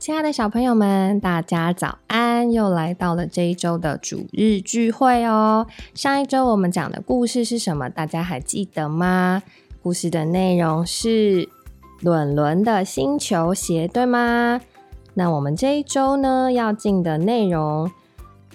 亲爱的小朋友们，大家早安！又来到了这一周的主日聚会哦。上一周我们讲的故事是什么？大家还记得吗？故事的内容是伦伦的星球鞋，对吗？那我们这一周呢要进的内容，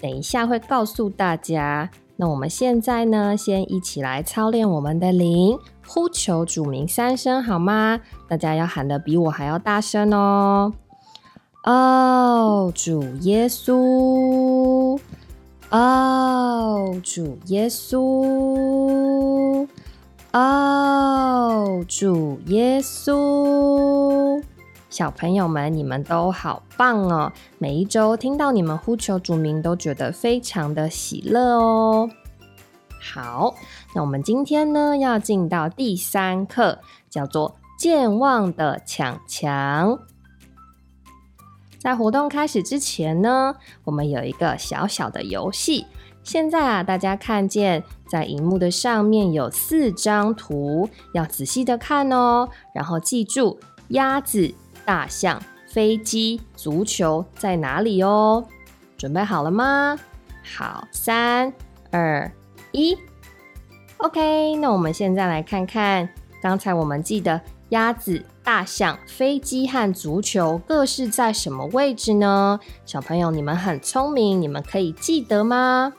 等一下会告诉大家。那我们现在呢，先一起来操练我们的灵，呼求主名三声，好吗？大家要喊的比我还要大声哦！哦，主耶稣！哦，主耶稣！哦，主耶稣！小朋友们，你们都好棒哦！每一周听到你们呼求主名，都觉得非常的喜乐哦。好，那我们今天呢要进到第三课，叫做健忘的抢强。在活动开始之前呢，我们有一个小小的游戏。现在啊，大家看见在荧幕的上面有四张图，要仔细的看哦，然后记住鸭子。大象、飞机、足球在哪里哦？准备好了吗？好，三、二、一，OK。那我们现在来看看，刚才我们记得鸭子、大象、飞机和足球各是在什么位置呢？小朋友，你们很聪明，你们可以记得吗？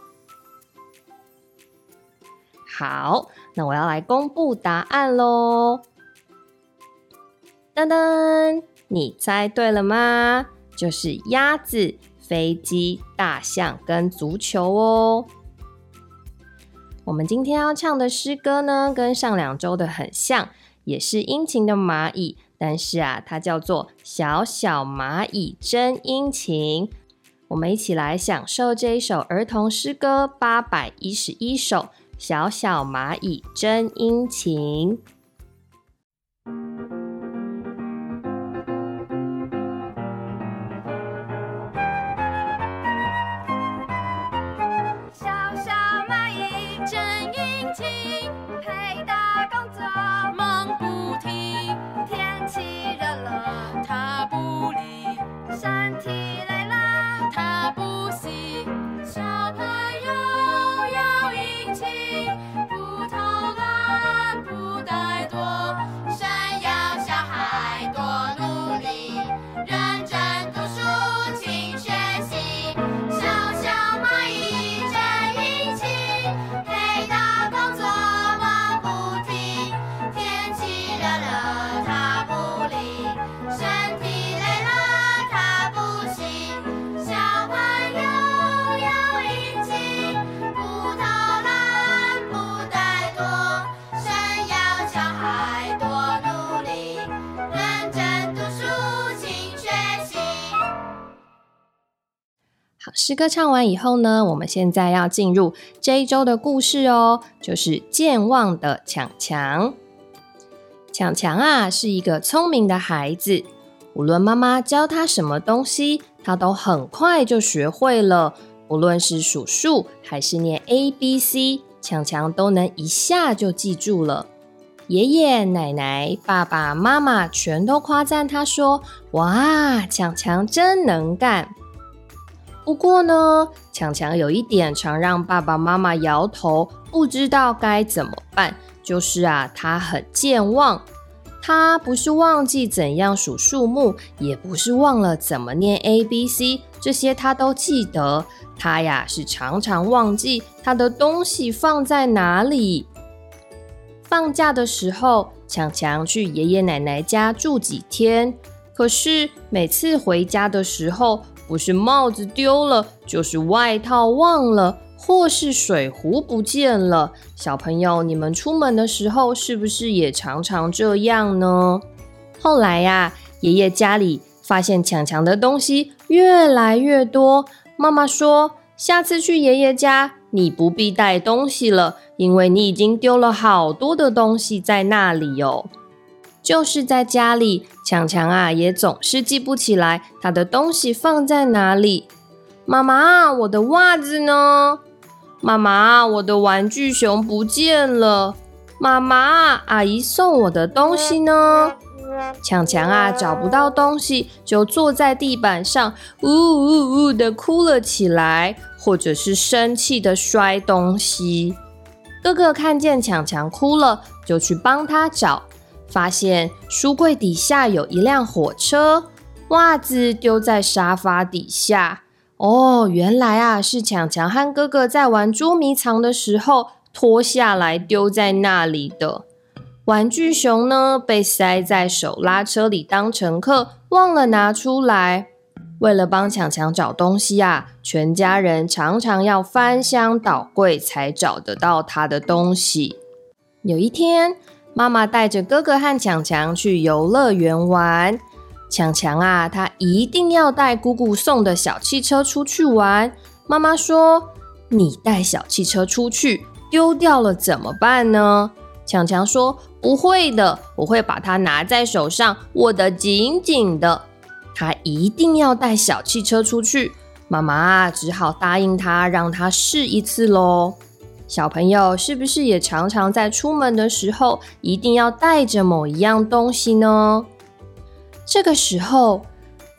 好，那我要来公布答案喽！噔噔。你猜对了吗？就是鸭子、飞机、大象跟足球哦。我们今天要唱的诗歌呢，跟上两周的很像，也是殷勤的蚂蚁，但是啊，它叫做小小蚂蚁真殷勤。我们一起来享受这一首儿童诗歌八百一十一首《小小蚂蚁真殷勤》。诗歌唱完以后呢，我们现在要进入这一周的故事哦，就是健忘的强强。强强啊，是一个聪明的孩子，无论妈妈教他什么东西，他都很快就学会了。不论是数数还是念 A B C，强强都能一下就记住了。爷爷奶奶、爸爸妈妈全都夸赞他说：“哇，强强真能干。”不过呢，强强有一点常让爸爸妈妈摇头，不知道该怎么办。就是啊，他很健忘。他不是忘记怎样数数目，也不是忘了怎么念 A B C，这些他都记得。他呀，是常常忘记他的东西放在哪里。放假的时候，强强去爷爷奶奶家住几天。可是每次回家的时候，不是帽子丢了，就是外套忘了，或是水壶不见了。小朋友，你们出门的时候是不是也常常这样呢？后来呀，爷爷家里发现强强的东西越来越多。妈妈说，下次去爷爷家，你不必带东西了，因为你已经丢了好多的东西在那里哦。就是在家里，强强啊也总是记不起来他的东西放在哪里。妈妈，我的袜子呢？妈妈，我的玩具熊不见了。妈妈，阿姨送我的东西呢？强强啊，找不到东西，就坐在地板上，呜呜呜的哭了起来，或者是生气的摔东西。哥哥看见强强哭了，就去帮他找，发现书柜底下有一辆火车，袜子丢在沙发底下。哦，原来啊，是强强和哥哥在玩捉迷藏的时候脱下来丢在那里的。玩具熊呢，被塞在手拉车里当乘客，忘了拿出来。为了帮强强找东西啊，全家人常常要翻箱倒柜才找得到他的东西。有一天，妈妈带着哥哥和强强去游乐园玩。强强啊，他一定要带姑姑送的小汽车出去玩。妈妈说：“你带小汽车出去，丢掉了怎么办呢？”强强说：“不会的，我会把它拿在手上，握得紧紧的。他一定要带小汽车出去。”妈妈只好答应他，让他试一次喽。小朋友是不是也常常在出门的时候一定要带着某一样东西呢？这个时候，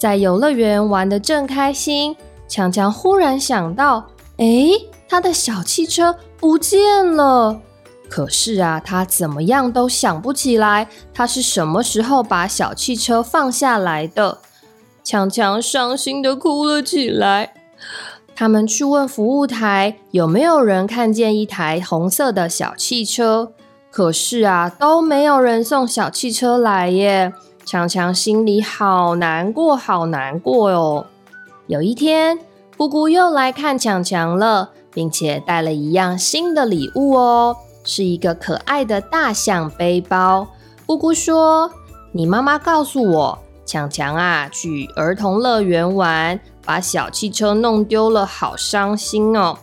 在游乐园玩得正开心，强强忽然想到：“哎，他的小汽车不见了。”可是啊，他怎么样都想不起来，他是什么时候把小汽车放下来的。强强伤心的哭了起来。他们去问服务台有没有人看见一台红色的小汽车，可是啊，都没有人送小汽车来耶。强强心里好难过，好难过哦。有一天，姑姑又来看强强了，并且带了一样新的礼物哦。是一个可爱的大象背包。姑姑说：“你妈妈告诉我，强强啊，去儿童乐园玩，把小汽车弄丢了，好伤心哦。”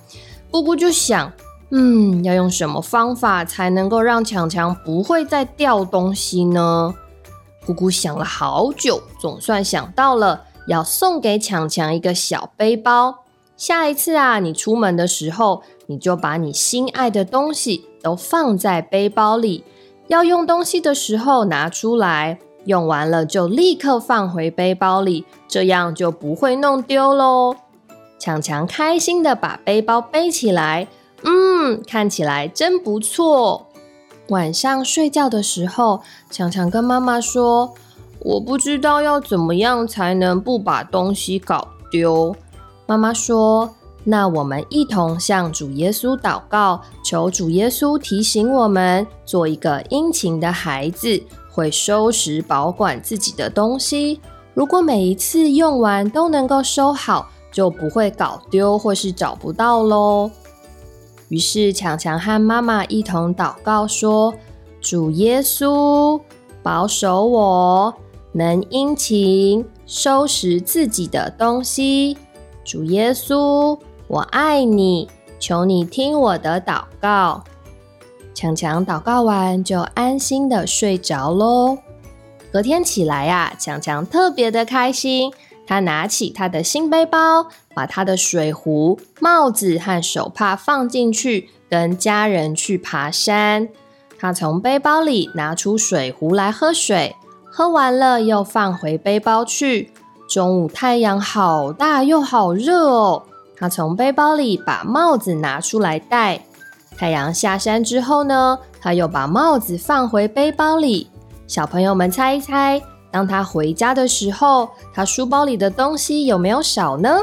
姑姑就想：“嗯，要用什么方法才能够让强强不会再掉东西呢？”姑姑想了好久，总算想到了，要送给强强一个小背包。下一次啊，你出门的时候，你就把你心爱的东西。都放在背包里，要用东西的时候拿出来，用完了就立刻放回背包里，这样就不会弄丢喽。强强开心的把背包背起来，嗯，看起来真不错。晚上睡觉的时候，强强跟妈妈说：“我不知道要怎么样才能不把东西搞丢。”妈妈说。那我们一同向主耶稣祷告，求主耶稣提醒我们，做一个殷勤的孩子，会收拾保管自己的东西。如果每一次用完都能够收好，就不会搞丢或是找不到喽。于是强强和妈妈一同祷告说：“主耶稣，保守我能殷勤收拾自己的东西。”主耶稣。我爱你，求你听我的祷告。强强祷告完就安心的睡着喽。隔天起来呀，强强特别的开心。他拿起他的新背包，把他的水壶、帽子和手帕放进去，跟家人去爬山。他从背包里拿出水壶来喝水，喝完了又放回背包去。中午太阳好大又好热哦。他从背包里把帽子拿出来戴。太阳下山之后呢，他又把帽子放回背包里。小朋友们猜一猜，当他回家的时候，他书包里的东西有没有少呢？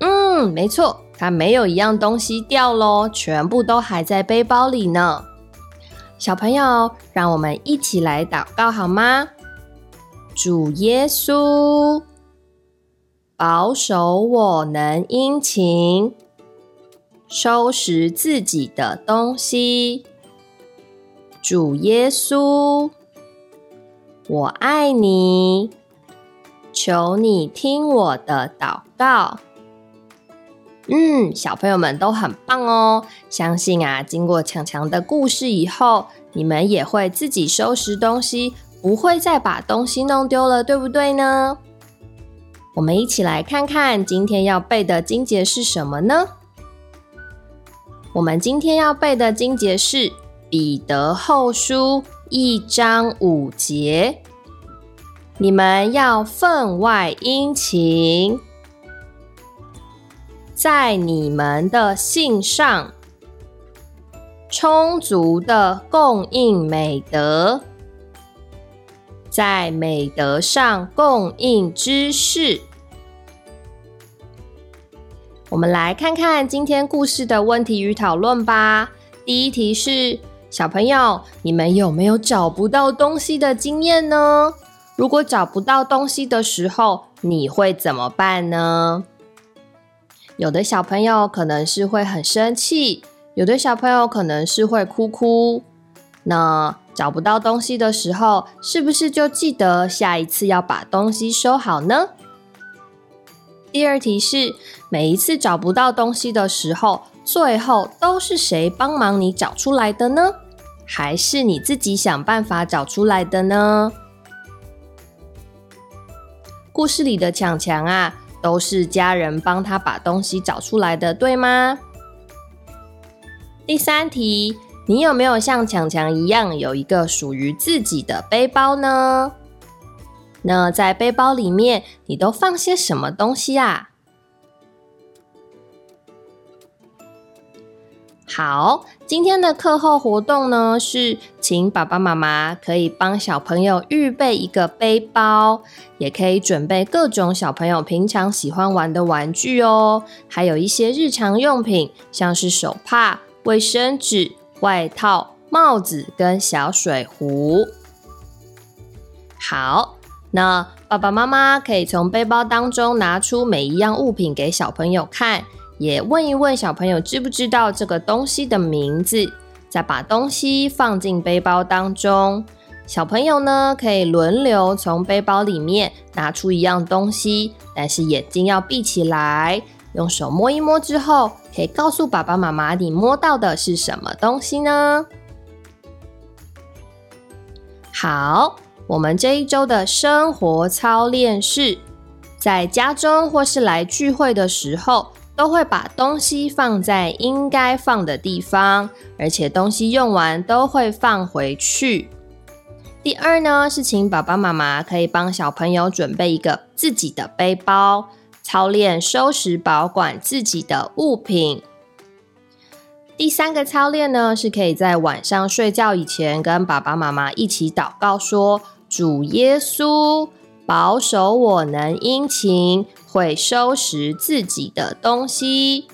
嗯，没错，他没有一样东西掉喽，全部都还在背包里呢。小朋友，让我们一起来祷告好吗？主耶稣。保守我能殷勤收拾自己的东西，主耶稣，我爱你，求你听我的祷告。嗯，小朋友们都很棒哦，相信啊，经过强强的故事以后，你们也会自己收拾东西，不会再把东西弄丢了，对不对呢？我们一起来看看今天要背的经节是什么呢？我们今天要背的经节是《彼得后书》一章五节，你们要分外殷勤，在你们的信上充足的供应美德，在美德上供应知识。我们来看看今天故事的问题与讨论吧。第一题是：小朋友，你们有没有找不到东西的经验呢？如果找不到东西的时候，你会怎么办呢？有的小朋友可能是会很生气，有的小朋友可能是会哭哭。那找不到东西的时候，是不是就记得下一次要把东西收好呢？第二题是：每一次找不到东西的时候，最后都是谁帮忙你找出来的呢？还是你自己想办法找出来的呢？故事里的强强啊，都是家人帮他把东西找出来的，对吗？第三题，你有没有像强强一样有一个属于自己的背包呢？那在背包里面，你都放些什么东西啊？好，今天的课后活动呢，是请爸爸妈妈可以帮小朋友预备一个背包，也可以准备各种小朋友平常喜欢玩的玩具哦，还有一些日常用品，像是手帕、卫生纸、外套、帽子跟小水壶。好。那爸爸妈妈可以从背包当中拿出每一样物品给小朋友看，也问一问小朋友知不知道这个东西的名字，再把东西放进背包当中。小朋友呢可以轮流从背包里面拿出一样东西，但是眼睛要闭起来，用手摸一摸之后，可以告诉爸爸妈妈你摸到的是什么东西呢？好。我们这一周的生活操练是，在家中或是来聚会的时候，都会把东西放在应该放的地方，而且东西用完都会放回去。第二呢，是请爸爸妈妈可以帮小朋友准备一个自己的背包，操练收拾保管自己的物品。第三个操练呢，是可以在晚上睡觉以前跟爸爸妈妈一起祷告说。主耶稣保守我能殷勤，会收拾自己的东西。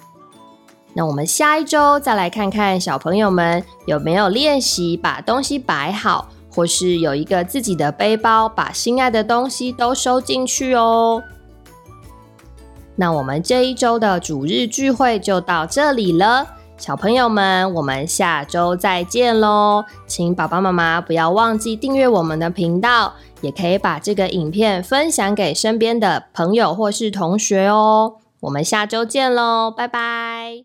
那我们下一周再来看看小朋友们有没有练习把东西摆好，或是有一个自己的背包，把心爱的东西都收进去哦。那我们这一周的主日聚会就到这里了。小朋友们，我们下周再见喽！请爸爸妈妈不要忘记订阅我们的频道，也可以把这个影片分享给身边的朋友或是同学哦。我们下周见喽，拜拜！